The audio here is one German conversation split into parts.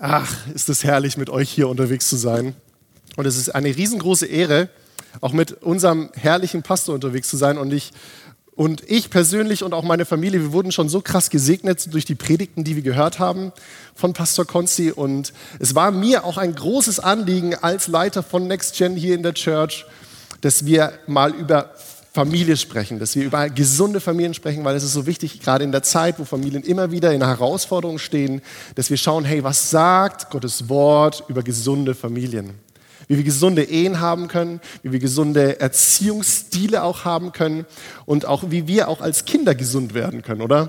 Ach, ist es herrlich, mit euch hier unterwegs zu sein. Und es ist eine riesengroße Ehre, auch mit unserem herrlichen Pastor unterwegs zu sein. Und ich, und ich persönlich und auch meine Familie, wir wurden schon so krass gesegnet durch die Predigten, die wir gehört haben von Pastor Konzi. Und es war mir auch ein großes Anliegen als Leiter von Next Gen hier in der Church, dass wir mal über Familie sprechen, dass wir über gesunde Familien sprechen, weil es ist so wichtig, gerade in der Zeit, wo Familien immer wieder in Herausforderungen stehen, dass wir schauen, hey, was sagt Gottes Wort über gesunde Familien? Wie wir gesunde Ehen haben können, wie wir gesunde Erziehungsstile auch haben können und auch wie wir auch als Kinder gesund werden können, oder?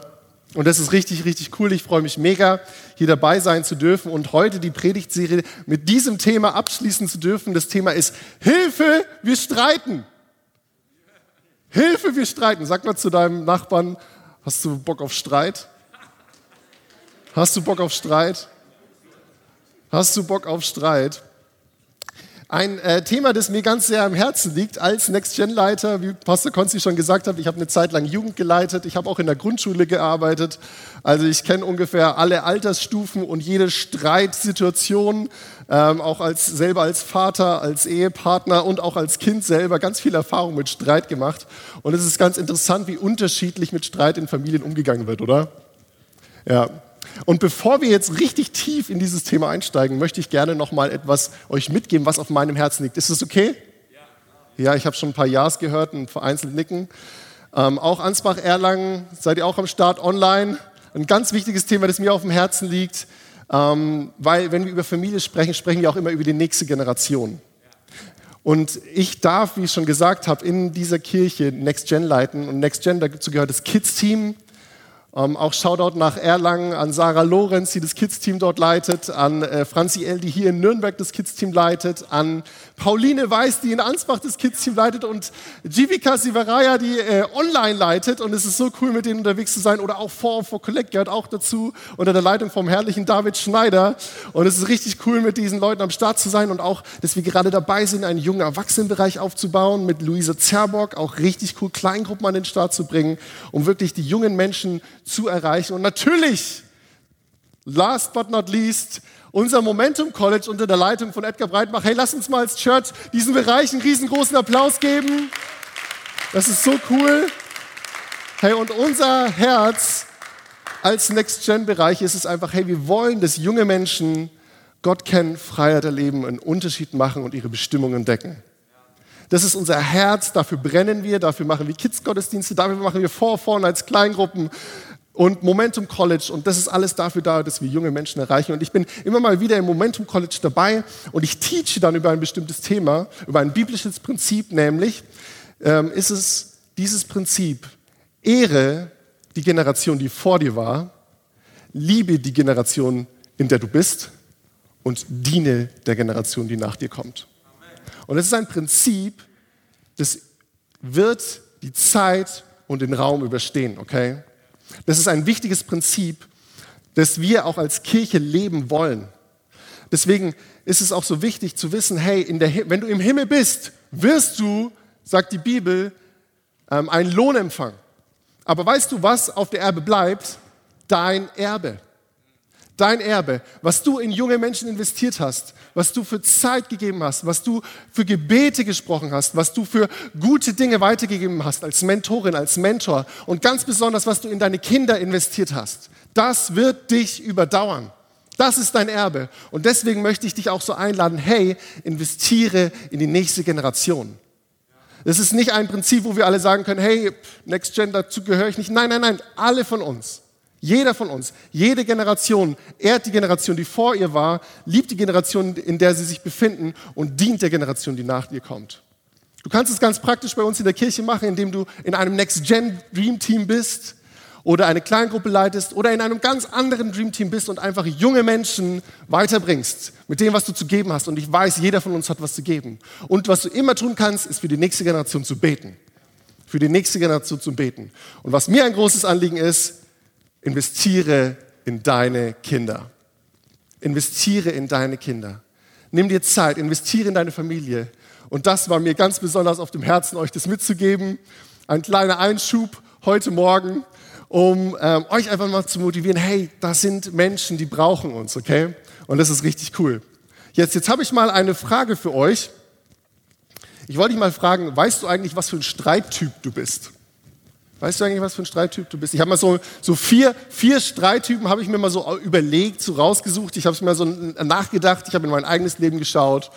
Und das ist richtig, richtig cool. Ich freue mich mega, hier dabei sein zu dürfen und heute die Predigtserie mit diesem Thema abschließen zu dürfen. Das Thema ist Hilfe, wir streiten. Hilfe, wir streiten. Sag mal zu deinem Nachbarn, hast du Bock auf Streit? Hast du Bock auf Streit? Hast du Bock auf Streit? Ein äh, Thema, das mir ganz sehr am Herzen liegt als Next-Gen-Leiter, wie Pastor Konzi schon gesagt hat, ich habe eine Zeit lang Jugend geleitet, ich habe auch in der Grundschule gearbeitet, also ich kenne ungefähr alle Altersstufen und jede Streitsituation, ähm, auch als, selber als Vater, als Ehepartner und auch als Kind selber ganz viel Erfahrung mit Streit gemacht. Und es ist ganz interessant, wie unterschiedlich mit Streit in Familien umgegangen wird, oder? Ja, und bevor wir jetzt richtig tief in dieses Thema einsteigen, möchte ich gerne noch mal etwas euch mitgeben, was auf meinem Herzen liegt. Ist das okay? Ja, ich habe schon ein paar Ja's gehört und vereinzelt nicken. Ähm, auch Ansbach Erlangen, seid ihr auch am Start online? Ein ganz wichtiges Thema, das mir auf dem Herzen liegt, ähm, weil wenn wir über Familie sprechen, sprechen wir auch immer über die nächste Generation. Und ich darf, wie ich schon gesagt habe, in dieser Kirche Next Gen leiten. Und Next Gen, dazu gehört das Kids-Team, ähm, auch Shoutout nach Erlangen an Sarah Lorenz, die das Kids-Team dort leitet, an äh, Franzi L., die hier in Nürnberg das Kids-Team leitet, an Pauline Weiß, die in Ansbach das Kids-Team leitet und Jivika Sivaraya, die äh, online leitet. Und es ist so cool, mit denen unterwegs zu sein. Oder auch For for Collect gehört auch dazu, unter der Leitung vom herrlichen David Schneider. Und es ist richtig cool, mit diesen Leuten am Start zu sein und auch, dass wir gerade dabei sind, einen jungen Erwachsenenbereich aufzubauen mit Luisa Zerbock, auch richtig cool, Kleingruppen an den Start zu bringen, um wirklich die jungen Menschen zu erreichen. Und natürlich, last but not least, unser Momentum College unter der Leitung von Edgar Breitbach. Hey, lass uns mal als Church diesen Bereich einen riesengroßen Applaus geben. Das ist so cool. Hey, und unser Herz als Next-Gen-Bereich ist es einfach, hey, wir wollen, dass junge Menschen Gott kennen, Freiheit erleben, einen Unterschied machen und ihre Bestimmung entdecken. Das ist unser Herz, dafür brennen wir, dafür machen wir Kids-Gottesdienste, dafür machen wir vor, vorne als Kleingruppen, und Momentum College und das ist alles dafür da, dass wir junge Menschen erreichen. Und ich bin immer mal wieder im Momentum College dabei und ich teache dann über ein bestimmtes Thema, über ein biblisches Prinzip, nämlich ähm, ist es dieses Prinzip, Ehre die Generation, die vor dir war, liebe die Generation, in der du bist und diene der Generation, die nach dir kommt. Und es ist ein Prinzip, das wird die Zeit und den Raum überstehen, okay? Das ist ein wichtiges Prinzip, das wir auch als Kirche leben wollen. Deswegen ist es auch so wichtig zu wissen, hey, der, wenn du im Himmel bist, wirst du, sagt die Bibel, ähm, einen Lohn empfangen. Aber weißt du, was auf der Erbe bleibt? Dein Erbe. Dein Erbe, was du in junge Menschen investiert hast, was du für Zeit gegeben hast, was du für Gebete gesprochen hast, was du für gute Dinge weitergegeben hast als Mentorin, als Mentor und ganz besonders, was du in deine Kinder investiert hast, das wird dich überdauern. Das ist dein Erbe. Und deswegen möchte ich dich auch so einladen, hey, investiere in die nächste Generation. Es ist nicht ein Prinzip, wo wir alle sagen können, hey, Next Gen, dazu gehöre ich nicht. Nein, nein, nein, alle von uns jeder von uns, jede Generation ehrt die Generation, die vor ihr war, liebt die Generation, in der sie sich befinden und dient der Generation, die nach ihr kommt. Du kannst es ganz praktisch bei uns in der Kirche machen, indem du in einem Next Gen Dream Team bist oder eine Kleingruppe leitest oder in einem ganz anderen Dream Team bist und einfach junge Menschen weiterbringst mit dem, was du zu geben hast. Und ich weiß, jeder von uns hat was zu geben. Und was du immer tun kannst, ist für die nächste Generation zu beten. Für die nächste Generation zu beten. Und was mir ein großes Anliegen ist, Investiere in deine Kinder. Investiere in deine Kinder. Nimm dir Zeit, investiere in deine Familie. Und das war mir ganz besonders auf dem Herzen, euch das mitzugeben. Ein kleiner Einschub heute Morgen. um ähm, euch einfach mal zu motivieren, hey, das sind Menschen, die brauchen uns, okay? Und das ist richtig cool. Jetzt, jetzt habe ich mal eine Frage für euch. Ich wollte dich mal fragen, weißt du eigentlich, was für ein Streittyp du bist? Weißt du eigentlich, was für ein Streittyp du bist? Ich habe mal so, so vier, vier Streittypen habe ich mir mal so überlegt, so rausgesucht. Ich habe es mir so nachgedacht. Ich habe in mein eigenes Leben geschaut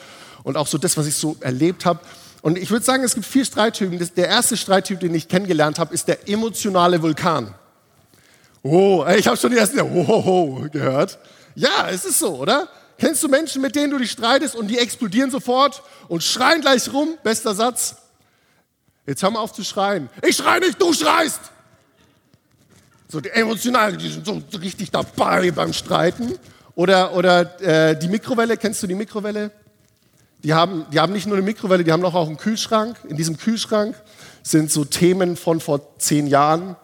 und auch so das, was ich so erlebt habe. Und ich würde sagen, es gibt vier Streittypen. Der erste Streittyp, den ich kennengelernt habe, ist der emotionale Vulkan. Oh, ich habe schon die ersten oh, oh, oh, gehört. Ja, es ist so, oder? Kennst du Menschen, mit denen du dich streitest und die explodieren sofort und schreien gleich rum? Bester Satz. Jetzt hör mal auf zu schreien. Ich schrei nicht, du schreist. So die emotional, die sind so richtig dabei beim Streiten. Oder, oder äh, die Mikrowelle, kennst du die Mikrowelle? Die haben, die haben nicht nur eine Mikrowelle, die haben auch einen Kühlschrank. In diesem Kühlschrank sind so Themen von vor zehn Jahren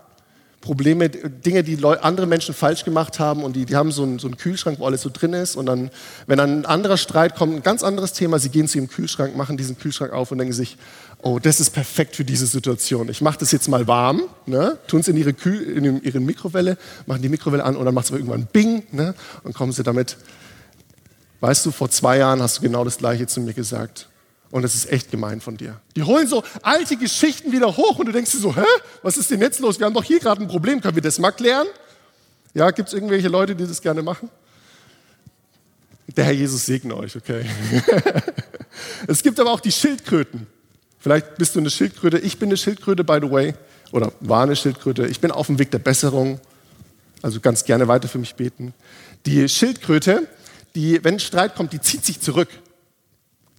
Probleme, Dinge, die andere Menschen falsch gemacht haben und die, die haben so einen, so einen, Kühlschrank, wo alles so drin ist und dann, wenn dann ein anderer Streit kommt, ein ganz anderes Thema, sie gehen zu ihrem Kühlschrank, machen diesen Kühlschrank auf und denken sich, oh, das ist perfekt für diese Situation. Ich mache das jetzt mal warm, ne? tun es in ihre, Kühl, in ihre Mikrowelle, machen die Mikrowelle an und dann macht es irgendwann Bing ne? und kommen sie damit. Weißt du, vor zwei Jahren hast du genau das Gleiche zu mir gesagt. Und das ist echt gemein von dir. Die holen so alte Geschichten wieder hoch und du denkst dir so, hä, was ist denn jetzt los? Wir haben doch hier gerade ein Problem, können wir das mal klären? Ja, gibt es irgendwelche Leute, die das gerne machen? Der Herr Jesus segne euch, okay. es gibt aber auch die Schildkröten. Vielleicht bist du eine Schildkröte. Ich bin eine Schildkröte, by the way. Oder war eine Schildkröte. Ich bin auf dem Weg der Besserung. Also ganz gerne weiter für mich beten. Die Schildkröte, die, wenn Streit kommt, die zieht sich zurück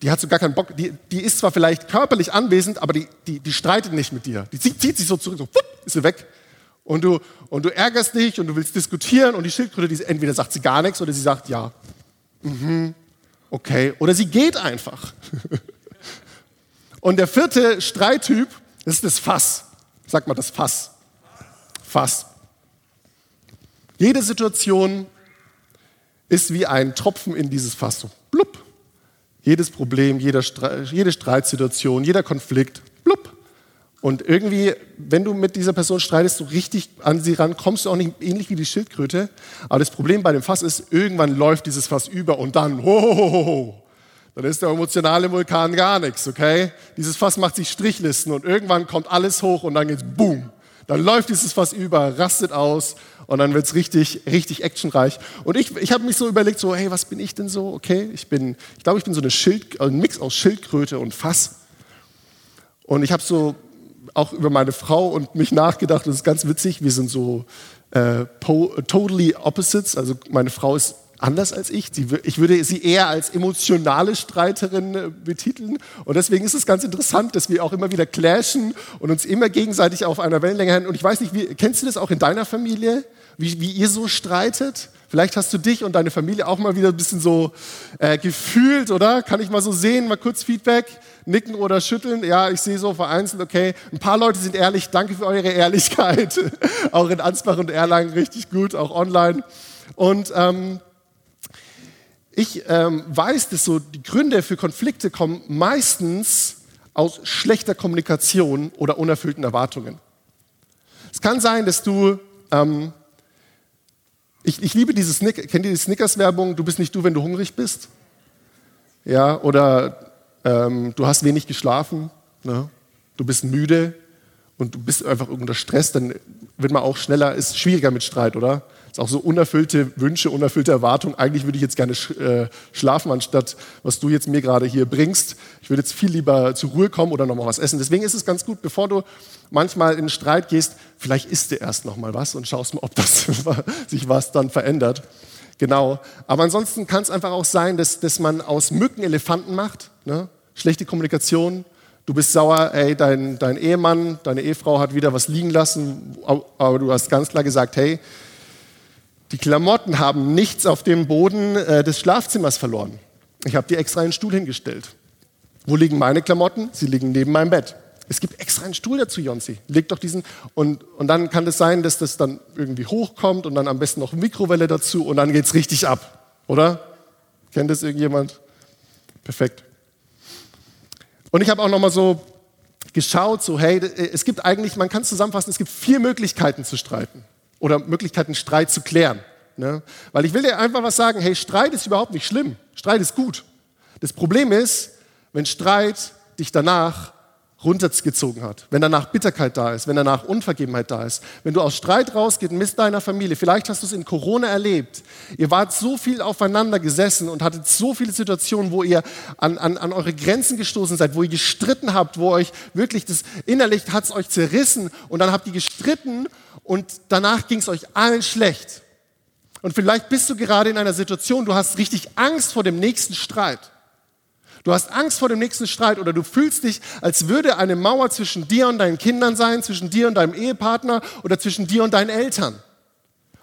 die hat so gar keinen Bock, die, die ist zwar vielleicht körperlich anwesend, aber die, die, die streitet nicht mit dir. Die zieht, zieht sich so zurück, so wupp, ist sie weg. Und du, und du ärgerst dich und du willst diskutieren und die Schildkröte, die, entweder sagt sie gar nichts oder sie sagt ja, mhm, okay, oder sie geht einfach. und der vierte Streittyp, das ist das Fass. Sag mal das Fass. Fass. Jede Situation ist wie ein Tropfen in dieses Fass. So, blub. Jedes Problem, jeder Streit, jede Streitsituation, jeder Konflikt, blub. Und irgendwie, wenn du mit dieser Person streitest, so richtig an sie ran, kommst du auch nicht ähnlich wie die Schildkröte. Aber das Problem bei dem Fass ist, irgendwann läuft dieses Fass über und dann, ho, dann ist der emotionale Vulkan gar nichts, okay? Dieses Fass macht sich Strichlisten und irgendwann kommt alles hoch und dann geht's boom. Dann läuft dieses Fass über, rastet aus und dann wird es richtig, richtig actionreich. Und ich, ich habe mich so überlegt, so, hey, was bin ich denn so? Okay, ich bin, ich glaube, ich bin so eine Schild, ein Mix aus Schildkröte und Fass. Und ich habe so auch über meine Frau und mich nachgedacht, das ist ganz witzig, wir sind so äh, totally opposites. Also meine Frau ist anders als ich. ich würde sie eher als emotionale Streiterin äh, betiteln. Und deswegen ist es ganz interessant, dass wir auch immer wieder clashen und uns immer gegenseitig auf einer Wellenlänge haben. Und ich weiß nicht, wie, kennst du das auch in deiner Familie, wie, wie ihr so streitet? Vielleicht hast du dich und deine Familie auch mal wieder ein bisschen so äh, gefühlt, oder? Kann ich mal so sehen, mal kurz Feedback, nicken oder schütteln? Ja, ich sehe so vereinzelt, okay. Ein paar Leute sind ehrlich, danke für eure Ehrlichkeit. auch in Ansbach und Erlangen richtig gut, auch online. Und ähm, ich ähm, weiß, dass so die Gründe für Konflikte kommen meistens aus schlechter Kommunikation oder unerfüllten Erwartungen. Es kann sein, dass du, ähm, ich, ich liebe diese Snick, kennt ihr die Snickers-Werbung, du bist nicht du, wenn du hungrig bist? Ja, oder ähm, du hast wenig geschlafen, ne? du bist müde und du bist einfach unter Stress, dann wird man auch schneller, ist schwieriger mit Streit, oder? Ist auch so unerfüllte Wünsche, unerfüllte Erwartungen. Eigentlich würde ich jetzt gerne äh, schlafen, anstatt was du jetzt mir gerade hier bringst. Ich würde jetzt viel lieber zur Ruhe kommen oder nochmal was essen. Deswegen ist es ganz gut, bevor du manchmal in Streit gehst, vielleicht isst du erst nochmal was und schaust mal, ob das sich was dann verändert. Genau. Aber ansonsten kann es einfach auch sein, dass, dass man aus Mücken Elefanten macht. Ne? Schlechte Kommunikation, Du bist sauer, ey, dein, dein Ehemann, deine Ehefrau hat wieder was liegen lassen, aber du hast ganz klar gesagt, hey, die Klamotten haben nichts auf dem Boden äh, des Schlafzimmers verloren. Ich habe dir extra einen Stuhl hingestellt. Wo liegen meine Klamotten? Sie liegen neben meinem Bett. Es gibt extra einen Stuhl dazu, Jonsi. Leg doch diesen. Und, und dann kann es sein, dass das dann irgendwie hochkommt und dann am besten noch Mikrowelle dazu und dann geht es richtig ab. Oder? Kennt das irgendjemand? Perfekt. Und ich habe auch noch mal so geschaut, so hey, es gibt eigentlich, man kann es zusammenfassen, es gibt vier Möglichkeiten zu streiten oder Möglichkeiten, Streit zu klären. Ne? Weil ich will dir einfach was sagen, hey, Streit ist überhaupt nicht schlimm. Streit ist gut. Das Problem ist, wenn Streit dich danach runtergezogen hat, wenn danach Bitterkeit da ist, wenn danach Unvergebenheit da ist, wenn du aus Streit rausgehst mit deiner Familie, vielleicht hast du es in Corona erlebt, ihr wart so viel aufeinander gesessen und hattet so viele Situationen, wo ihr an, an, an eure Grenzen gestoßen seid, wo ihr gestritten habt, wo euch wirklich das innerlich hat es euch zerrissen und dann habt ihr gestritten und danach ging es euch allen schlecht. Und vielleicht bist du gerade in einer Situation, du hast richtig Angst vor dem nächsten Streit. Du hast Angst vor dem nächsten Streit oder du fühlst dich, als würde eine Mauer zwischen dir und deinen Kindern sein, zwischen dir und deinem Ehepartner oder zwischen dir und deinen Eltern.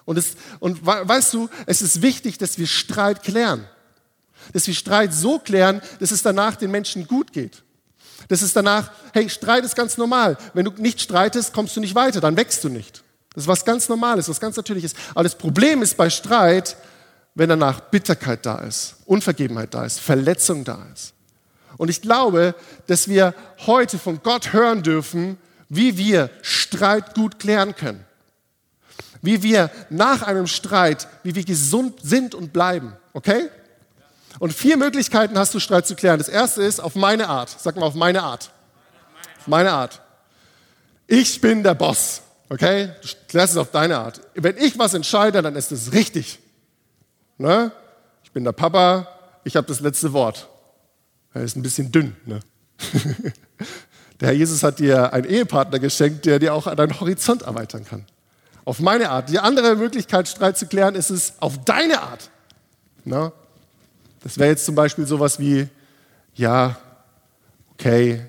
Und, es, und weißt du, es ist wichtig, dass wir Streit klären. Dass wir Streit so klären, dass es danach den Menschen gut geht. Dass es danach, hey, Streit ist ganz normal. Wenn du nicht streitest, kommst du nicht weiter, dann wächst du nicht. Das ist was ganz Normales, was ganz Natürliches. Aber das Problem ist bei Streit, wenn danach Bitterkeit da ist, Unvergebenheit da ist, Verletzung da ist. Und ich glaube, dass wir heute von Gott hören dürfen, wie wir Streit gut klären können. Wie wir nach einem Streit, wie wir gesund sind und bleiben. Okay? Und vier Möglichkeiten hast du, Streit zu klären. Das erste ist auf meine Art. Sag mal auf meine Art. Auf meine Art. Ich bin der Boss. Okay? Du klärst es auf deine Art. Wenn ich was entscheide, dann ist es richtig. Ne? Ich bin der Papa, ich habe das letzte Wort. Er ist ein bisschen dünn. Ne? Der Herr Jesus hat dir einen Ehepartner geschenkt, der dir auch deinen Horizont erweitern kann. Auf meine Art. Die andere Möglichkeit, Streit zu klären, ist es auf deine Art. Na? Das wäre jetzt zum Beispiel sowas wie, ja, okay,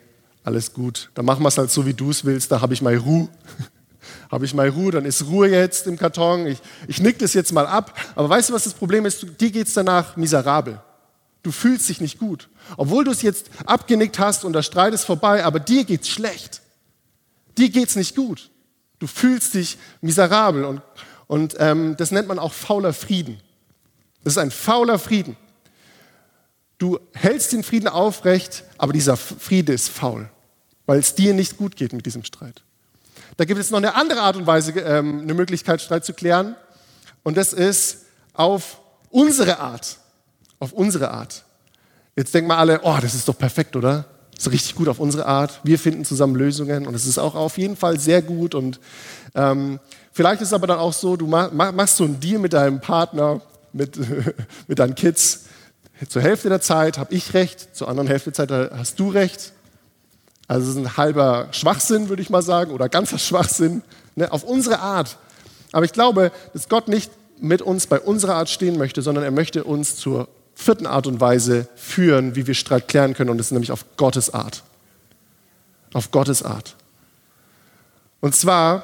alles gut, dann machen wir es halt so, wie du es willst, da habe ich mal Ruhe habe ich mal Ruhe, dann ist Ruhe jetzt im Karton, ich, ich nick das jetzt mal ab. Aber weißt du, was das Problem ist? Dir geht es danach miserabel. Du fühlst dich nicht gut. Obwohl du es jetzt abgenickt hast und der Streit ist vorbei, aber dir geht es schlecht. Dir geht es nicht gut. Du fühlst dich miserabel und, und ähm, das nennt man auch fauler Frieden. Das ist ein fauler Frieden. Du hältst den Frieden aufrecht, aber dieser Friede ist faul, weil es dir nicht gut geht mit diesem Streit. Da gibt es noch eine andere Art und Weise, ähm, eine Möglichkeit, Streit zu klären. Und das ist auf unsere Art. Auf unsere Art. Jetzt denken wir alle, oh, das ist doch perfekt, oder? Das ist richtig gut auf unsere Art. Wir finden zusammen Lösungen und es ist auch auf jeden Fall sehr gut. Und ähm, vielleicht ist es aber dann auch so, du machst so einen Deal mit deinem Partner, mit, mit deinen Kids. Zur Hälfte der Zeit habe ich recht, zur anderen Hälfte der Zeit hast du recht. Also es ist ein halber Schwachsinn, würde ich mal sagen, oder ganzer Schwachsinn, ne, auf unsere Art. Aber ich glaube, dass Gott nicht mit uns bei unserer Art stehen möchte, sondern er möchte uns zur vierten Art und Weise führen, wie wir Streit klären können, und das ist nämlich auf Gottes Art. Auf Gottes Art. Und zwar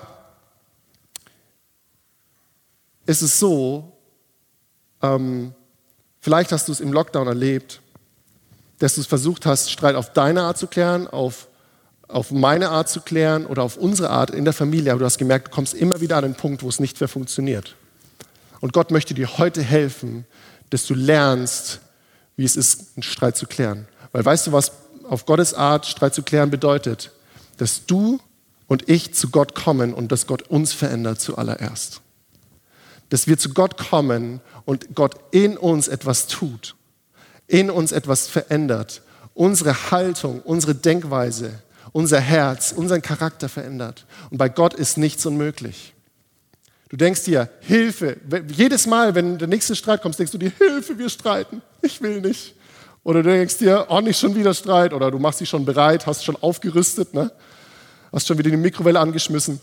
ist es so, ähm, vielleicht hast du es im Lockdown erlebt, dass du es versucht hast, Streit auf deine Art zu klären, auf auf meine Art zu klären oder auf unsere Art in der Familie, aber du hast gemerkt, du kommst immer wieder an den Punkt, wo es nicht mehr funktioniert. Und Gott möchte dir heute helfen, dass du lernst, wie es ist, einen Streit zu klären. Weil weißt du, was auf Gottes Art Streit zu klären bedeutet? Dass du und ich zu Gott kommen und dass Gott uns verändert zuallererst. Dass wir zu Gott kommen und Gott in uns etwas tut, in uns etwas verändert, unsere Haltung, unsere Denkweise, unser Herz, unseren Charakter verändert. Und bei Gott ist nichts unmöglich. Du denkst dir, Hilfe. Jedes Mal, wenn der nächste Streit kommt, denkst du dir, Hilfe, wir streiten. Ich will nicht. Oder du denkst dir, oh, nicht schon wieder Streit. Oder du machst dich schon bereit, hast schon aufgerüstet, ne? hast schon wieder die Mikrowelle angeschmissen.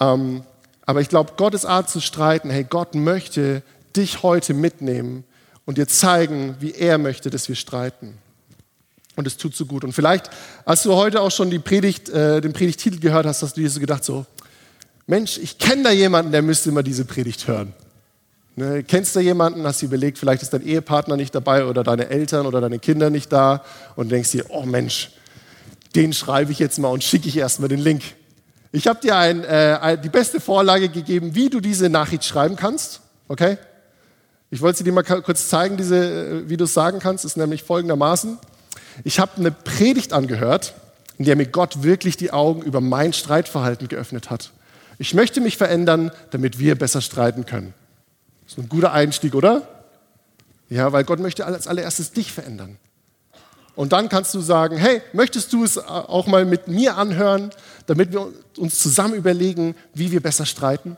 Ähm, aber ich glaube, Gottes Art zu streiten, hey, Gott möchte dich heute mitnehmen und dir zeigen, wie er möchte, dass wir streiten. Und es tut so gut. Und vielleicht, als du heute auch schon die Predigt, äh, den Predigtitel gehört hast, hast du dir so gedacht, so, Mensch, ich kenne da jemanden, der müsste immer diese Predigt hören. Ne, kennst du jemanden, hast du überlegt, vielleicht ist dein Ehepartner nicht dabei oder deine Eltern oder deine Kinder nicht da und denkst dir, oh Mensch, den schreibe ich jetzt mal und schicke ich erstmal den Link. Ich habe dir ein, äh, die beste Vorlage gegeben, wie du diese Nachricht schreiben kannst. Okay? Ich wollte sie dir mal kurz zeigen, diese, äh, wie du es sagen kannst. ist nämlich folgendermaßen. Ich habe eine Predigt angehört in der mir Gott wirklich die Augen über mein Streitverhalten geöffnet hat. Ich möchte mich verändern, damit wir besser streiten können. Das ist ein guter Einstieg, oder? Ja, weil Gott möchte als allererstes dich verändern. Und dann kannst du sagen, hey, möchtest du es auch mal mit mir anhören, damit wir uns zusammen überlegen, wie wir besser streiten?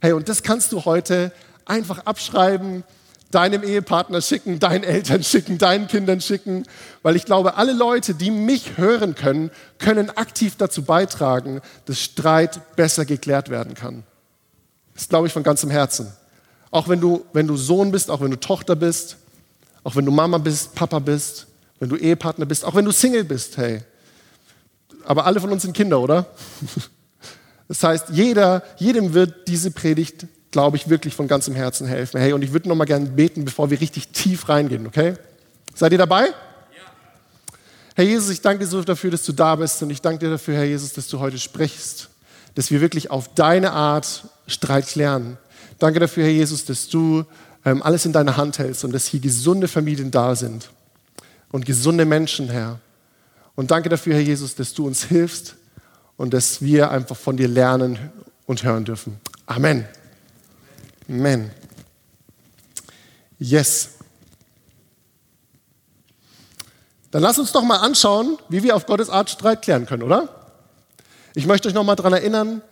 Hey, und das kannst du heute einfach abschreiben, deinem Ehepartner schicken, deinen Eltern schicken, deinen Kindern schicken, weil ich glaube, alle Leute, die mich hören können, können aktiv dazu beitragen, dass Streit besser geklärt werden kann. Das glaube ich von ganzem Herzen. Auch wenn du, wenn du Sohn bist, auch wenn du Tochter bist, auch wenn du Mama bist, Papa bist, wenn du Ehepartner bist, auch wenn du Single bist, hey. Aber alle von uns sind Kinder, oder? Das heißt, jeder, jedem wird diese Predigt glaube ich, wirklich von ganzem Herzen helfen. Hey, und ich würde noch mal gerne beten, bevor wir richtig tief reingehen, okay? Seid ihr dabei? Ja. Herr Jesus, ich danke dir so dafür, dass du da bist und ich danke dir dafür, Herr Jesus, dass du heute sprichst, dass wir wirklich auf deine Art Streit klären. Danke dafür, Herr Jesus, dass du ähm, alles in deiner Hand hältst und dass hier gesunde Familien da sind und gesunde Menschen, Herr. Und danke dafür, Herr Jesus, dass du uns hilfst und dass wir einfach von dir lernen und hören dürfen. Amen. Amen. Yes. Dann lass uns doch mal anschauen, wie wir auf Gottes Art Streit klären können, oder? Ich möchte euch noch mal daran erinnern,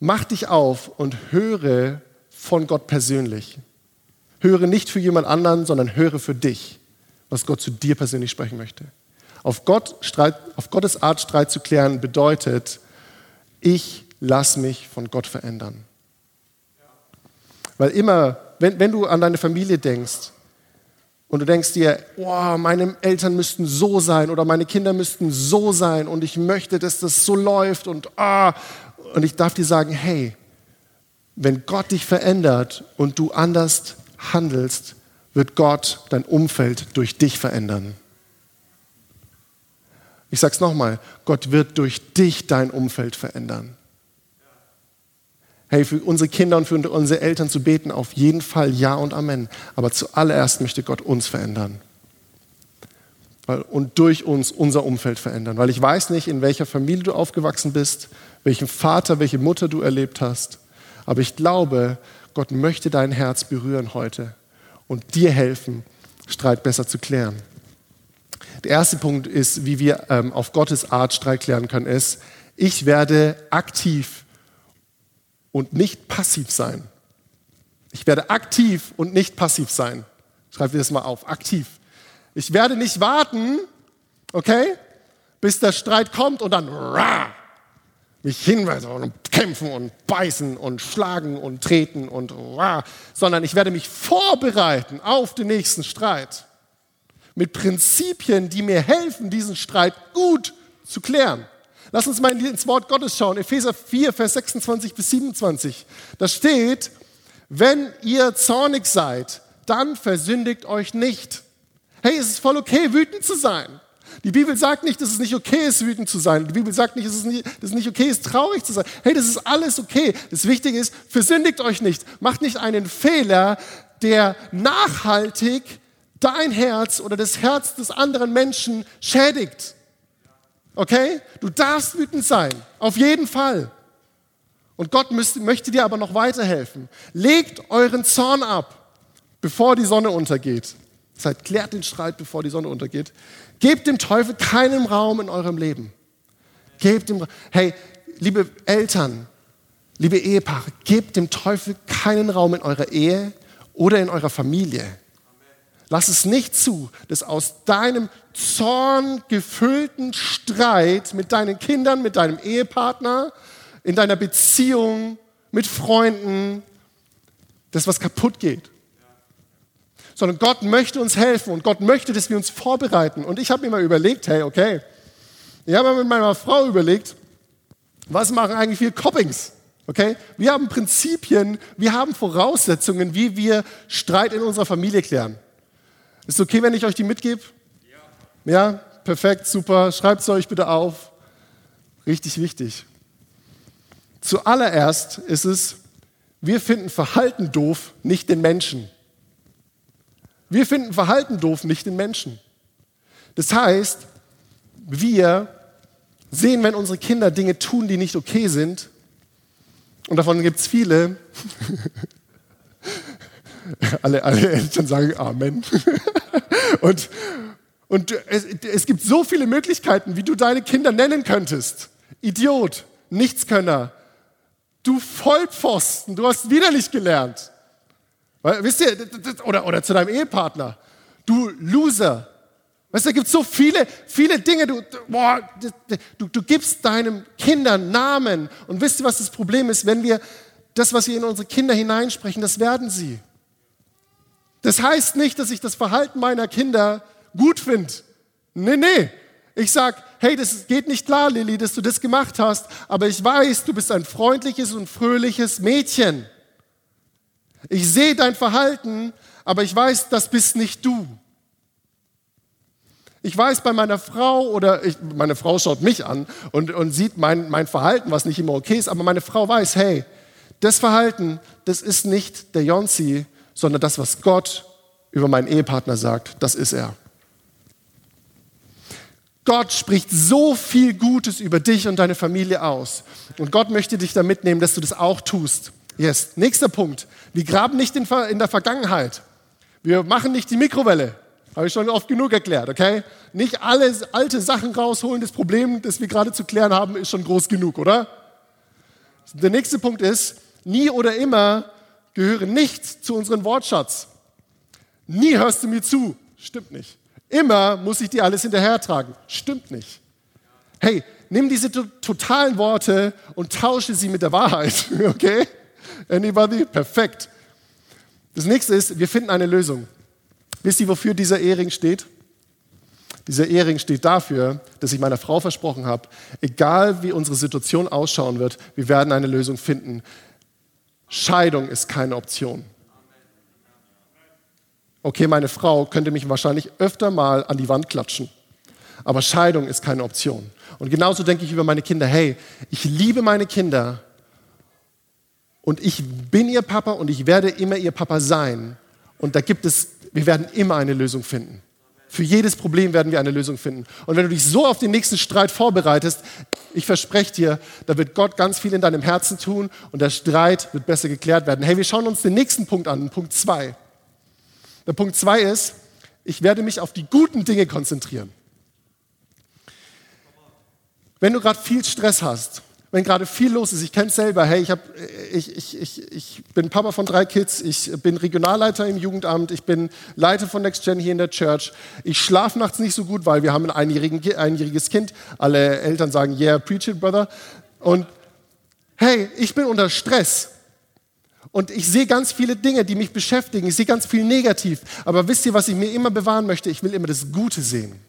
mach dich auf und höre von Gott persönlich. Höre nicht für jemand anderen, sondern höre für dich, was Gott zu dir persönlich sprechen möchte. Auf, Gott, Streit, auf Gottes Art Streit zu klären bedeutet, ich lass mich von Gott verändern. Weil immer, wenn, wenn du an deine Familie denkst und du denkst dir, oh, meine Eltern müssten so sein oder meine Kinder müssten so sein und ich möchte, dass das so läuft und ah, und ich darf dir sagen, hey, wenn Gott dich verändert und du anders handelst, wird Gott dein Umfeld durch dich verändern. Ich sage es nochmal, Gott wird durch dich dein Umfeld verändern hey, für unsere Kinder und für unsere Eltern zu beten, auf jeden Fall Ja und Amen. Aber zuallererst möchte Gott uns verändern. Und durch uns unser Umfeld verändern. Weil ich weiß nicht, in welcher Familie du aufgewachsen bist, welchen Vater, welche Mutter du erlebt hast. Aber ich glaube, Gott möchte dein Herz berühren heute und dir helfen, Streit besser zu klären. Der erste Punkt ist, wie wir ähm, auf Gottes Art Streit klären können, ist, ich werde aktiv und nicht passiv sein. Ich werde aktiv und nicht passiv sein. Schreibt ihr das mal auf. Aktiv. Ich werde nicht warten, okay, bis der Streit kommt und dann rah, mich hinweisen und kämpfen und beißen und schlagen und treten und rah, sondern ich werde mich vorbereiten auf den nächsten Streit mit Prinzipien, die mir helfen, diesen Streit gut zu klären. Lass uns mal ins Wort Gottes schauen. Epheser 4, Vers 26 bis 27. Da steht, wenn ihr zornig seid, dann versündigt euch nicht. Hey, es ist voll okay, wütend zu sein. Die Bibel sagt nicht, dass es nicht okay ist, wütend zu sein. Die Bibel sagt nicht, dass es nicht, dass es nicht okay ist, traurig zu sein. Hey, das ist alles okay. Das Wichtige ist, versündigt euch nicht. Macht nicht einen Fehler, der nachhaltig dein Herz oder das Herz des anderen Menschen schädigt. Okay? Du darfst wütend sein. Auf jeden Fall. Und Gott müsst, möchte dir aber noch weiterhelfen. Legt euren Zorn ab, bevor die Sonne untergeht. Das heißt, klärt den Streit, bevor die Sonne untergeht. Gebt dem Teufel keinen Raum in eurem Leben. Gebt dem, hey, liebe Eltern, liebe Ehepaare, gebt dem Teufel keinen Raum in eurer Ehe oder in eurer Familie. Lass es nicht zu, dass aus deinem zorngefüllten Streit mit deinen Kindern, mit deinem Ehepartner, in deiner Beziehung, mit Freunden, dass was kaputt geht. Sondern Gott möchte uns helfen und Gott möchte, dass wir uns vorbereiten. Und ich habe mir mal überlegt, hey, okay, ich habe mit meiner Frau überlegt, was machen eigentlich wir Coppings? Okay? Wir haben Prinzipien, wir haben Voraussetzungen, wie wir Streit in unserer Familie klären. Ist okay, wenn ich euch die mitgebe? Ja. Ja? Perfekt, super. Schreibt es euch bitte auf. Richtig wichtig. Zuallererst ist es, wir finden Verhalten doof, nicht den Menschen. Wir finden Verhalten doof, nicht den Menschen. Das heißt, wir sehen, wenn unsere Kinder Dinge tun, die nicht okay sind, und davon gibt es viele, alle, alle Eltern sagen Amen. und und es, es gibt so viele Möglichkeiten, wie du deine Kinder nennen könntest. Idiot, Nichtskönner, du Vollpfosten, du hast wieder nicht gelernt. Weil, wisst ihr, oder, oder zu deinem Ehepartner, du Loser. Weißt du, da gibt es so viele, viele Dinge. Du, boah, du, du gibst deinen Kindern Namen. Und wisst ihr, was das Problem ist? Wenn wir das, was wir in unsere Kinder hineinsprechen, das werden sie. Das heißt nicht, dass ich das Verhalten meiner Kinder gut finde. Nee, nee. Ich sage, hey, das geht nicht klar, Lilly, dass du das gemacht hast, aber ich weiß, du bist ein freundliches und fröhliches Mädchen. Ich sehe dein Verhalten, aber ich weiß, das bist nicht du. Ich weiß bei meiner Frau oder ich, meine Frau schaut mich an und, und sieht mein, mein Verhalten, was nicht immer okay ist, aber meine Frau weiß, hey, das Verhalten, das ist nicht der Jonsi, sondern das, was Gott über meinen Ehepartner sagt, das ist er. Gott spricht so viel Gutes über dich und deine Familie aus. Und Gott möchte dich da mitnehmen, dass du das auch tust. Yes. Nächster Punkt. Wir graben nicht in, der Vergangenheit. Wir machen nicht die Mikrowelle. Habe ich schon oft genug erklärt, okay? Nicht alle alte Sachen rausholen. Das Problem, das wir gerade zu klären haben, ist schon groß genug, oder? Der nächste Punkt ist, nie oder immer gehören nicht zu unserem Wortschatz. Nie hörst du mir zu. Stimmt nicht. Immer muss ich dir alles hinterhertragen. Stimmt nicht. Hey, nimm diese totalen Worte und tausche sie mit der Wahrheit. Okay? Anybody? Perfekt. Das nächste ist, wir finden eine Lösung. Wisst ihr, wofür dieser Ehering steht? Dieser Ehering steht dafür, dass ich meiner Frau versprochen habe, egal wie unsere Situation ausschauen wird, wir werden eine Lösung finden. Scheidung ist keine Option. Okay, meine Frau könnte mich wahrscheinlich öfter mal an die Wand klatschen, aber Scheidung ist keine Option. Und genauso denke ich über meine Kinder, hey, ich liebe meine Kinder und ich bin ihr Papa und ich werde immer ihr Papa sein. Und da gibt es, wir werden immer eine Lösung finden. Für jedes Problem werden wir eine Lösung finden. Und wenn du dich so auf den nächsten Streit vorbereitest, ich verspreche dir, da wird Gott ganz viel in deinem Herzen tun und der Streit wird besser geklärt werden. Hey, wir schauen uns den nächsten Punkt an, Punkt zwei. Der Punkt zwei ist, ich werde mich auf die guten Dinge konzentrieren. Wenn du gerade viel Stress hast, wenn gerade viel los ist, ich kenne es selber, hey, ich, hab, ich, ich, ich, ich bin Papa von drei Kids, ich bin Regionalleiter im Jugendamt, ich bin Leiter von Next Gen hier in der Church. Ich schlafe nachts nicht so gut, weil wir haben ein einjähriges Kind. Alle Eltern sagen, yeah, preach it, brother. Und hey, ich bin unter Stress. Und ich sehe ganz viele Dinge, die mich beschäftigen. Ich sehe ganz viel negativ. Aber wisst ihr, was ich mir immer bewahren möchte? Ich will immer das Gute sehen.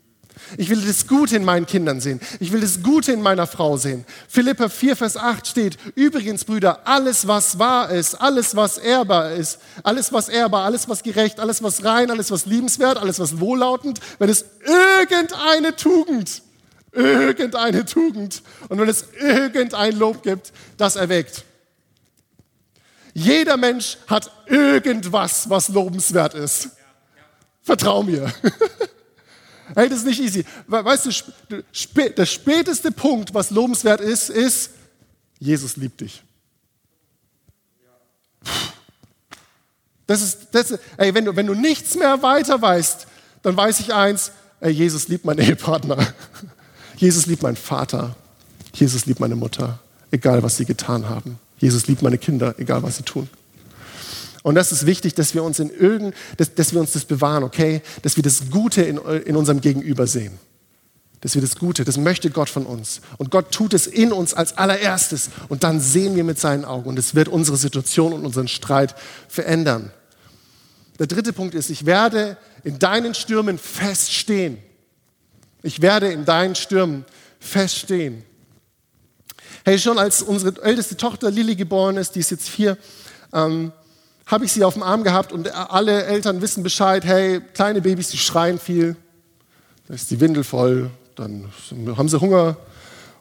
Ich will das Gute in meinen Kindern sehen. Ich will das Gute in meiner Frau sehen. Philippa 4, Vers 8 steht, übrigens, Brüder, alles, was wahr ist, alles, was ehrbar ist, alles, was ehrbar, alles, was gerecht, alles, was rein, alles, was liebenswert, alles, was wohllautend, wenn es irgendeine Tugend, irgendeine Tugend und wenn es irgendein Lob gibt, das erweckt. Jeder Mensch hat irgendwas, was lobenswert ist. Vertrau mir. hey, das ist nicht easy. Weißt du, der späteste Punkt, was lobenswert ist, ist, Jesus liebt dich. Das ist, das ey, wenn du, wenn du nichts mehr weiter weißt, dann weiß ich eins, ey, Jesus liebt meinen Ehepartner. Jesus liebt meinen Vater. Jesus liebt meine Mutter, egal was sie getan haben. Jesus liebt meine Kinder, egal was sie tun. Und das ist wichtig, dass wir uns in irgend, dass, dass wir uns das bewahren, okay? Dass wir das Gute in, in unserem Gegenüber sehen. Dass wir das Gute, das möchte Gott von uns. Und Gott tut es in uns als allererstes. Und dann sehen wir mit seinen Augen. Und es wird unsere Situation und unseren Streit verändern. Der dritte Punkt ist, ich werde in deinen Stürmen feststehen. Ich werde in deinen Stürmen feststehen. Hey, schon als unsere älteste Tochter Lilly geboren ist, die ist jetzt vier, ähm, habe ich sie auf dem Arm gehabt und alle Eltern wissen Bescheid, hey, kleine Babys, die schreien viel, da ist die Windel voll, dann haben sie Hunger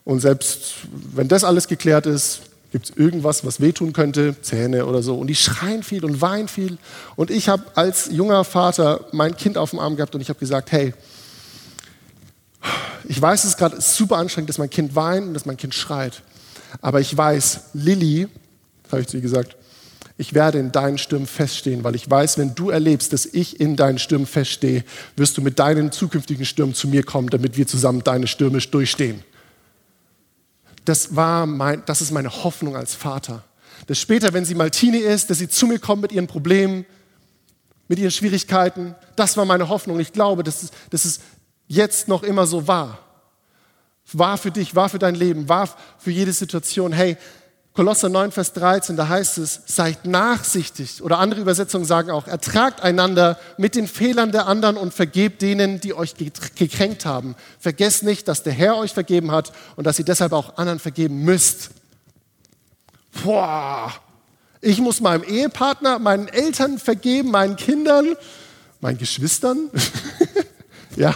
und selbst wenn das alles geklärt ist, gibt es irgendwas, was wehtun könnte, Zähne oder so. Und die schreien viel und weinen viel. Und ich habe als junger Vater mein Kind auf dem Arm gehabt und ich habe gesagt, hey, Ich weiß, es ist gerade super anstrengend, dass mein Kind weint und dass mein Kind schreit. Aber ich weiß, Lilly, habe ich zu ihr gesagt, ich werde in deinen Stürmen feststehen, weil ich weiß, wenn du erlebst, dass ich in deinen Stürmen feststehe, wirst du mit deinen zukünftigen Stürmen zu mir kommen, damit wir zusammen deine Stürme durchstehen. Das, war mein, das ist meine Hoffnung als Vater. Dass später, wenn sie mal Teenie ist, dass sie zu mir kommt mit ihren Problemen, mit ihren Schwierigkeiten. Das war meine Hoffnung. Ich glaube, dass es, dass es jetzt noch immer so war. War für dich, war für dein Leben, war für jede Situation. Hey, Kolosser 9, Vers 13, da heißt es, seid nachsichtig. Oder andere Übersetzungen sagen auch, ertragt einander mit den Fehlern der anderen und vergebt denen, die euch gekränkt haben. Vergesst nicht, dass der Herr euch vergeben hat und dass ihr deshalb auch anderen vergeben müsst. Boah, ich muss meinem Ehepartner, meinen Eltern vergeben, meinen Kindern, meinen Geschwistern. ja.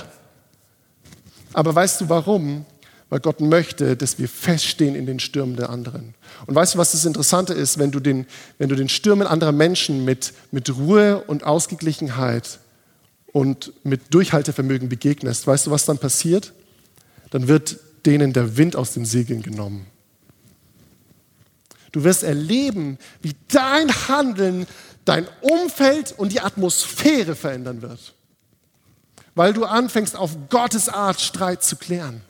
Aber weißt du warum? Weil Gott möchte, dass wir feststehen in den Stürmen der anderen. Und weißt du, was das Interessante ist, wenn du den, wenn du den Stürmen anderer Menschen mit, mit Ruhe und Ausgeglichenheit und mit Durchhaltevermögen begegnest, weißt du, was dann passiert? Dann wird denen der Wind aus den Segeln genommen. Du wirst erleben, wie dein Handeln dein Umfeld und die Atmosphäre verändern wird, weil du anfängst, auf Gottes Art Streit zu klären.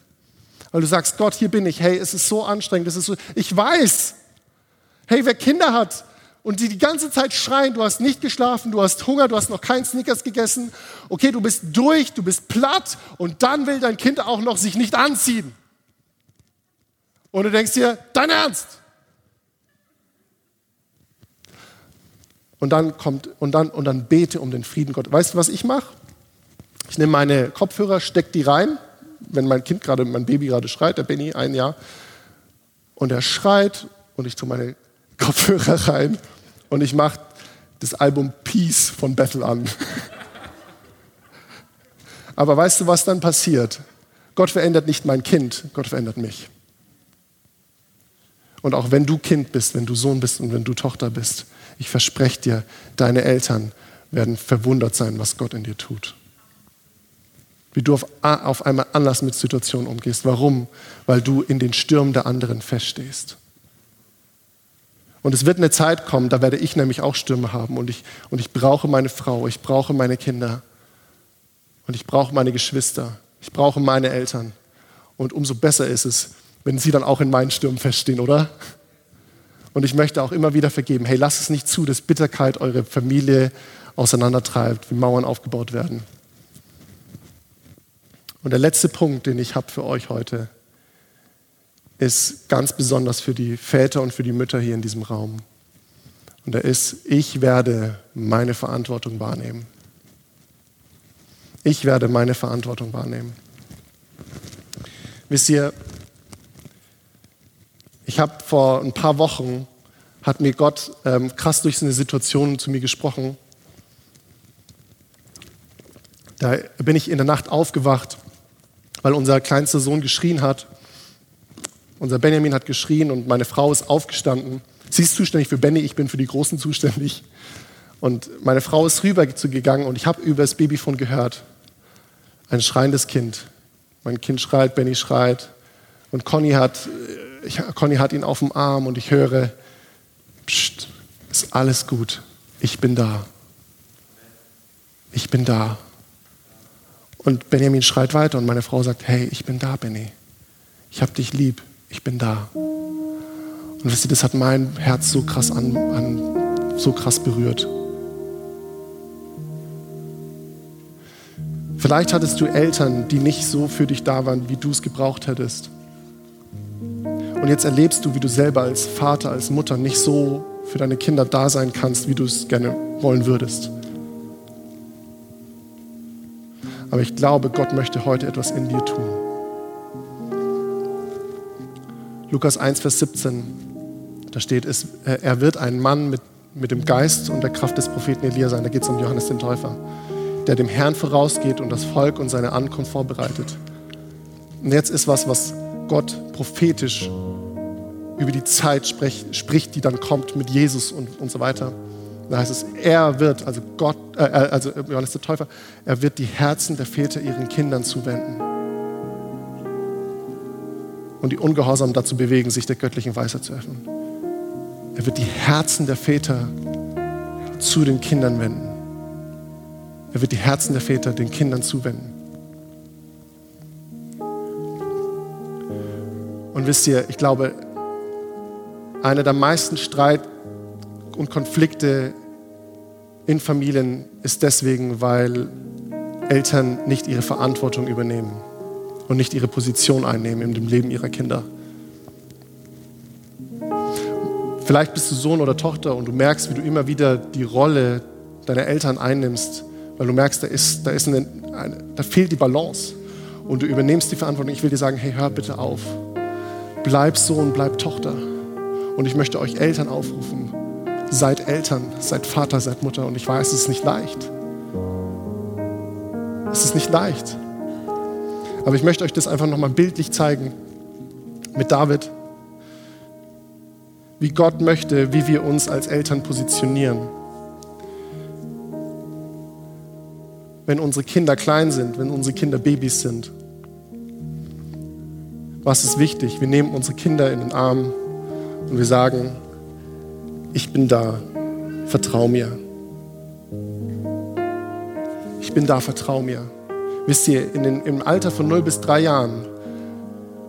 Weil du sagst, Gott, hier bin ich. Hey, es ist so anstrengend. Es ist so, ich weiß. Hey, wer Kinder hat und die die ganze Zeit schreien, du hast nicht geschlafen, du hast Hunger, du hast noch keinen Snickers gegessen. Okay, du bist durch, du bist platt und dann will dein Kind auch noch sich nicht anziehen. Und du denkst dir, dein Ernst? Und dann kommt und dann und dann bete um den Frieden Gottes. Weißt du, was ich mache? Ich nehme meine Kopfhörer, stecke die rein wenn mein Kind gerade, mein Baby gerade schreit, der Benny, ein Jahr, und er schreit und ich tue meine Kopfhörer rein und ich mache das Album Peace von Bethel an. Aber weißt du, was dann passiert? Gott verändert nicht mein Kind, Gott verändert mich. Und auch wenn du Kind bist, wenn du Sohn bist und wenn du Tochter bist, ich verspreche dir, deine Eltern werden verwundert sein, was Gott in dir tut wie du auf, auf einmal anders mit Situationen umgehst. Warum? Weil du in den Stürmen der anderen feststehst. Und es wird eine Zeit kommen, da werde ich nämlich auch Stürme haben und ich, und ich brauche meine Frau, ich brauche meine Kinder und ich brauche meine Geschwister, ich brauche meine Eltern. Und umso besser ist es, wenn sie dann auch in meinen Stürmen feststehen, oder? Und ich möchte auch immer wieder vergeben, hey, lasst es nicht zu, dass Bitterkeit eure Familie auseinandertreibt, wie Mauern aufgebaut werden. Und der letzte Punkt, den ich habe für euch heute, ist ganz besonders für die Väter und für die Mütter hier in diesem Raum. Und er ist, ich werde meine Verantwortung wahrnehmen. Ich werde meine Verantwortung wahrnehmen. Wisst ihr, ich habe vor ein paar Wochen, hat mir Gott ähm, krass durch so eine Situation zu mir gesprochen. Da bin ich in der Nacht aufgewacht weil unser kleinster Sohn geschrien hat. Unser Benjamin hat geschrien und meine Frau ist aufgestanden. Sie ist zuständig für Benny, ich bin für die Großen zuständig. Und meine Frau ist rüber gegangen und ich habe über das Babyfon gehört. Ein schreiendes Kind. Mein Kind schreit, Benny schreit. Und Conny hat, ich, Conny hat ihn auf dem Arm und ich höre, Psst, ist alles gut. Ich bin da. Ich bin da. Und Benjamin schreit weiter und meine Frau sagt, hey, ich bin da, Benny. Ich habe dich lieb. Ich bin da. Und wisst ihr, das hat mein Herz so krass an, an so krass berührt. Vielleicht hattest du Eltern, die nicht so für dich da waren, wie du es gebraucht hättest. Und jetzt erlebst du, wie du selber als Vater, als Mutter nicht so für deine Kinder da sein kannst, wie du es gerne wollen würdest. Aber ich glaube, Gott möchte heute etwas in dir tun. Lukas 1, Vers 17, da steht, es, er wird ein Mann mit, mit dem Geist und der Kraft des Propheten Elia sein. Da geht es um Johannes den Täufer, der dem Herrn vorausgeht und das Volk und seine Ankunft vorbereitet. Und jetzt ist was, was Gott prophetisch über die Zeit spricht, spricht die dann kommt mit Jesus und, und so weiter. Da heißt es, er wird, also Gott, äh, äh, also Johannes der Täufer, er wird die Herzen der Väter ihren Kindern zuwenden. und die Ungehorsam dazu bewegen, sich der göttlichen Weisheit zu öffnen. Er wird die Herzen der Väter zu den Kindern wenden. Er wird die Herzen der Väter den Kindern zuwenden. Und wisst ihr, ich glaube, einer der meisten Streit und Konflikte in Familien ist deswegen, weil Eltern nicht ihre Verantwortung übernehmen und nicht ihre Position einnehmen in dem Leben ihrer Kinder. Vielleicht bist du Sohn oder Tochter und du merkst, wie du immer wieder die Rolle deiner Eltern einnimmst, weil du merkst, da, ist, da, ist eine, eine, da fehlt die Balance und du übernimmst die Verantwortung. Ich will dir sagen, hey, hör bitte auf. Bleib Sohn, bleib Tochter. Und ich möchte euch Eltern aufrufen. Seid Eltern, seid Vater, seid Mutter. Und ich weiß, es ist nicht leicht. Es ist nicht leicht. Aber ich möchte euch das einfach nochmal bildlich zeigen mit David, wie Gott möchte, wie wir uns als Eltern positionieren. Wenn unsere Kinder klein sind, wenn unsere Kinder Babys sind. Was ist wichtig? Wir nehmen unsere Kinder in den Arm und wir sagen, ich bin da, vertrau mir. Ich bin da, vertrau mir. Wisst ihr, in den, im Alter von 0 bis 3 Jahren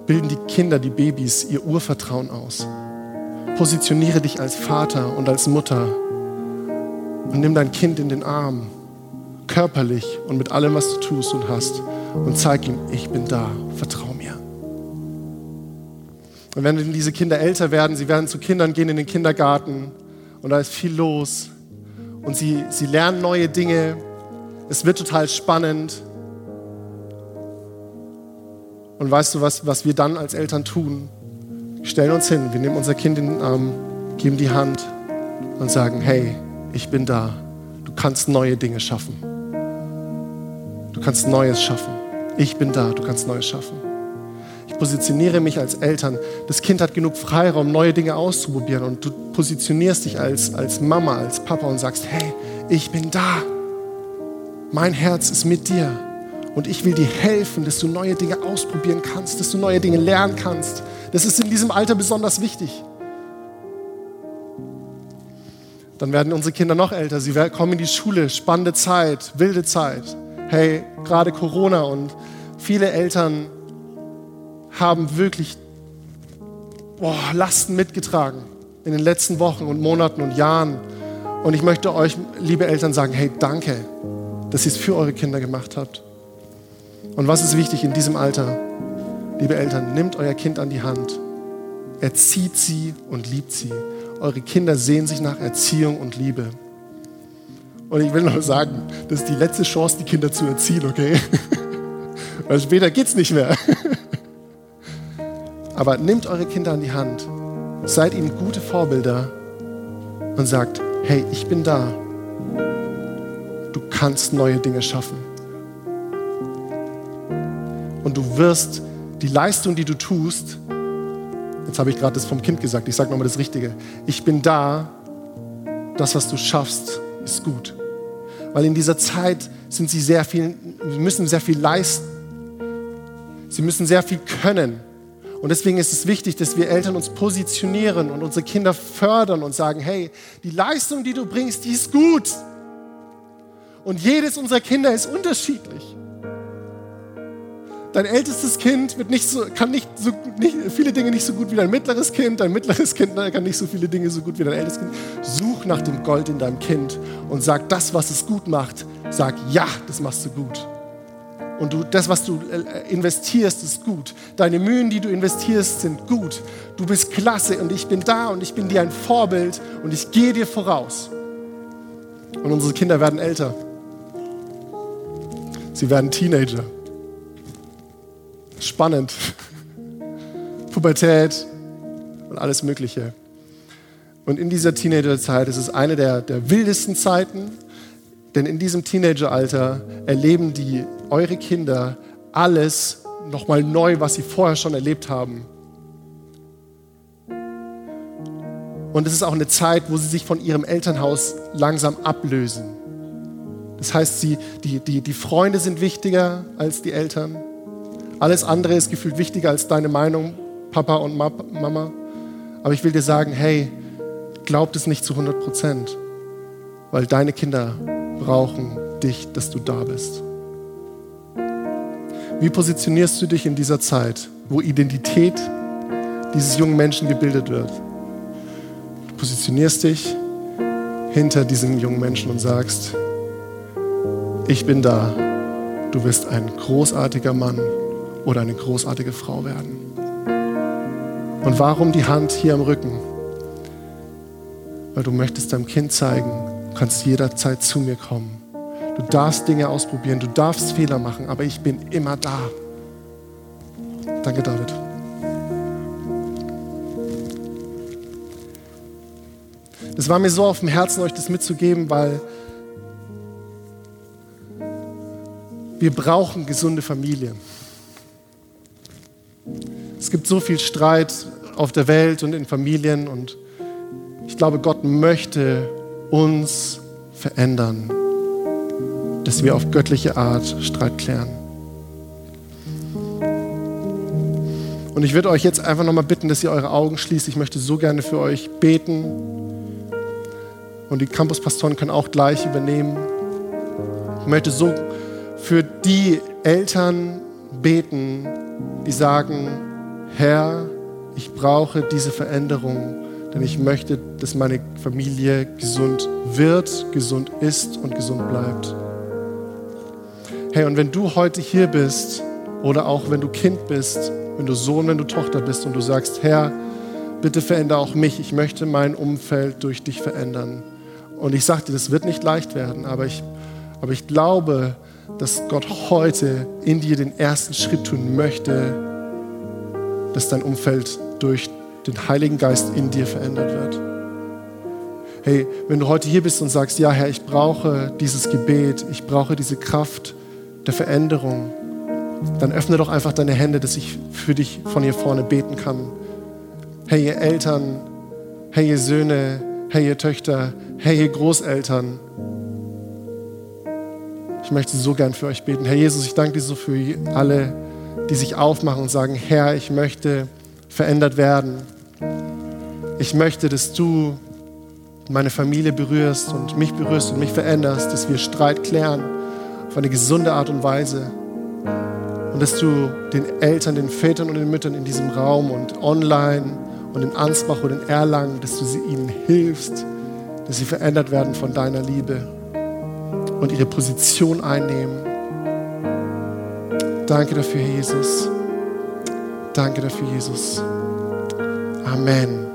bilden die Kinder, die Babys, ihr Urvertrauen aus. Positioniere dich als Vater und als Mutter und nimm dein Kind in den Arm, körperlich und mit allem, was du tust und hast, und zeig ihm, ich bin da, vertrau mir. Und wenn diese Kinder älter werden, sie werden zu Kindern gehen in den Kindergarten und da ist viel los und sie, sie lernen neue Dinge, es wird total spannend. Und weißt du, was, was wir dann als Eltern tun? Wir stellen uns hin, wir nehmen unser Kind in den Arm, geben die Hand und sagen, hey, ich bin da. Du kannst neue Dinge schaffen. Du kannst Neues schaffen. Ich bin da, du kannst Neues schaffen. Positioniere mich als Eltern. Das Kind hat genug Freiraum, neue Dinge auszuprobieren. Und du positionierst dich als, als Mama, als Papa und sagst, hey, ich bin da. Mein Herz ist mit dir. Und ich will dir helfen, dass du neue Dinge ausprobieren kannst, dass du neue Dinge lernen kannst. Das ist in diesem Alter besonders wichtig. Dann werden unsere Kinder noch älter. Sie kommen in die Schule. Spannende Zeit, wilde Zeit. Hey, gerade Corona und viele Eltern haben wirklich boah, Lasten mitgetragen in den letzten Wochen und Monaten und Jahren. Und ich möchte euch, liebe Eltern, sagen, hey, danke, dass ihr es für eure Kinder gemacht habt. Und was ist wichtig in diesem Alter? Liebe Eltern, nehmt euer Kind an die Hand, erzieht sie und liebt sie. Eure Kinder sehen sich nach Erziehung und Liebe. Und ich will nur sagen, das ist die letzte Chance, die Kinder zu erziehen, okay? Weil später geht es nicht mehr. Aber nehmt eure Kinder an die Hand, seid ihnen gute Vorbilder und sagt, hey, ich bin da. Du kannst neue Dinge schaffen. Und du wirst die Leistung, die du tust, jetzt habe ich gerade das vom Kind gesagt, ich sage nochmal das Richtige, ich bin da, das, was du schaffst, ist gut. Weil in dieser Zeit sind sie sehr viel, müssen sehr viel leisten. Sie müssen sehr viel können. Und deswegen ist es wichtig, dass wir Eltern uns positionieren und unsere Kinder fördern und sagen, hey, die Leistung, die du bringst, die ist gut. Und jedes unserer Kinder ist unterschiedlich. Dein ältestes Kind nicht so, kann nicht so nicht, viele Dinge nicht so gut wie dein mittleres Kind. Dein mittleres Kind kann nicht so viele Dinge so gut wie dein ältestes Kind. Such nach dem Gold in deinem Kind und sag das, was es gut macht. Sag ja, das machst du gut. Und du, das, was du äh, investierst, ist gut. Deine Mühen, die du investierst, sind gut. Du bist klasse und ich bin da und ich bin dir ein Vorbild und ich gehe dir voraus. Und unsere Kinder werden älter. Sie werden Teenager. Spannend. Pubertät und alles Mögliche. Und in dieser Teenagerzeit ist es eine der, der wildesten Zeiten, denn in diesem Teenageralter erleben die eure Kinder alles nochmal neu, was sie vorher schon erlebt haben. Und es ist auch eine Zeit, wo sie sich von ihrem Elternhaus langsam ablösen. Das heißt, sie, die, die, die Freunde sind wichtiger als die Eltern. Alles andere ist gefühlt wichtiger als deine Meinung Papa und Mama. Aber ich will dir sagen, hey, glaub es nicht zu 100 Prozent, weil deine Kinder brauchen dich, dass du da bist. Wie positionierst du dich in dieser Zeit, wo Identität dieses jungen Menschen gebildet wird? Du positionierst dich hinter diesem jungen Menschen und sagst, ich bin da, du wirst ein großartiger Mann oder eine großartige Frau werden. Und warum die Hand hier am Rücken? Weil du möchtest deinem Kind zeigen, du kannst jederzeit zu mir kommen. Du darfst Dinge ausprobieren, du darfst Fehler machen, aber ich bin immer da. Danke, David. Es war mir so auf dem Herzen, euch das mitzugeben, weil wir brauchen gesunde Familien. Es gibt so viel Streit auf der Welt und in Familien und ich glaube, Gott möchte uns verändern, dass wir auf göttliche Art Streit klären. Und ich würde euch jetzt einfach nochmal bitten, dass ihr eure Augen schließt. Ich möchte so gerne für euch beten. Und die Campuspastoren können auch gleich übernehmen. Ich möchte so für die Eltern beten, die sagen, Herr, ich brauche diese Veränderung, denn ich möchte, dass meine Familie gesund wird, gesund ist und gesund bleibt. Hey, und wenn du heute hier bist oder auch wenn du Kind bist, wenn du Sohn, wenn du Tochter bist und du sagst, Herr, bitte verändere auch mich, ich möchte mein Umfeld durch dich verändern und ich sage dir, das wird nicht leicht werden, aber ich, aber ich glaube, dass Gott heute in dir den ersten Schritt tun möchte, dass dein Umfeld durch den Heiligen Geist in dir verändert wird. Hey, wenn du heute hier bist und sagst, ja Herr, ich brauche dieses Gebet, ich brauche diese Kraft der Veränderung, dann öffne doch einfach deine Hände, dass ich für dich von hier vorne beten kann. Hey, ihr Eltern, hey, ihr Söhne, hey, ihr Töchter, hey, ihr Großeltern, ich möchte so gern für euch beten. Herr Jesus, ich danke dir so für alle, die sich aufmachen und sagen, Herr, ich möchte verändert werden. Ich möchte, dass du meine Familie berührst und mich berührst und mich veränderst, dass wir Streit klären auf eine gesunde Art und Weise. Und dass du den Eltern, den Vätern und den Müttern in diesem Raum und online und in Ansbach und in Erlangen, dass du sie ihnen hilfst, dass sie verändert werden von deiner Liebe und ihre Position einnehmen. Danke dafür, Jesus. Danke dafür, Jesus. Amen.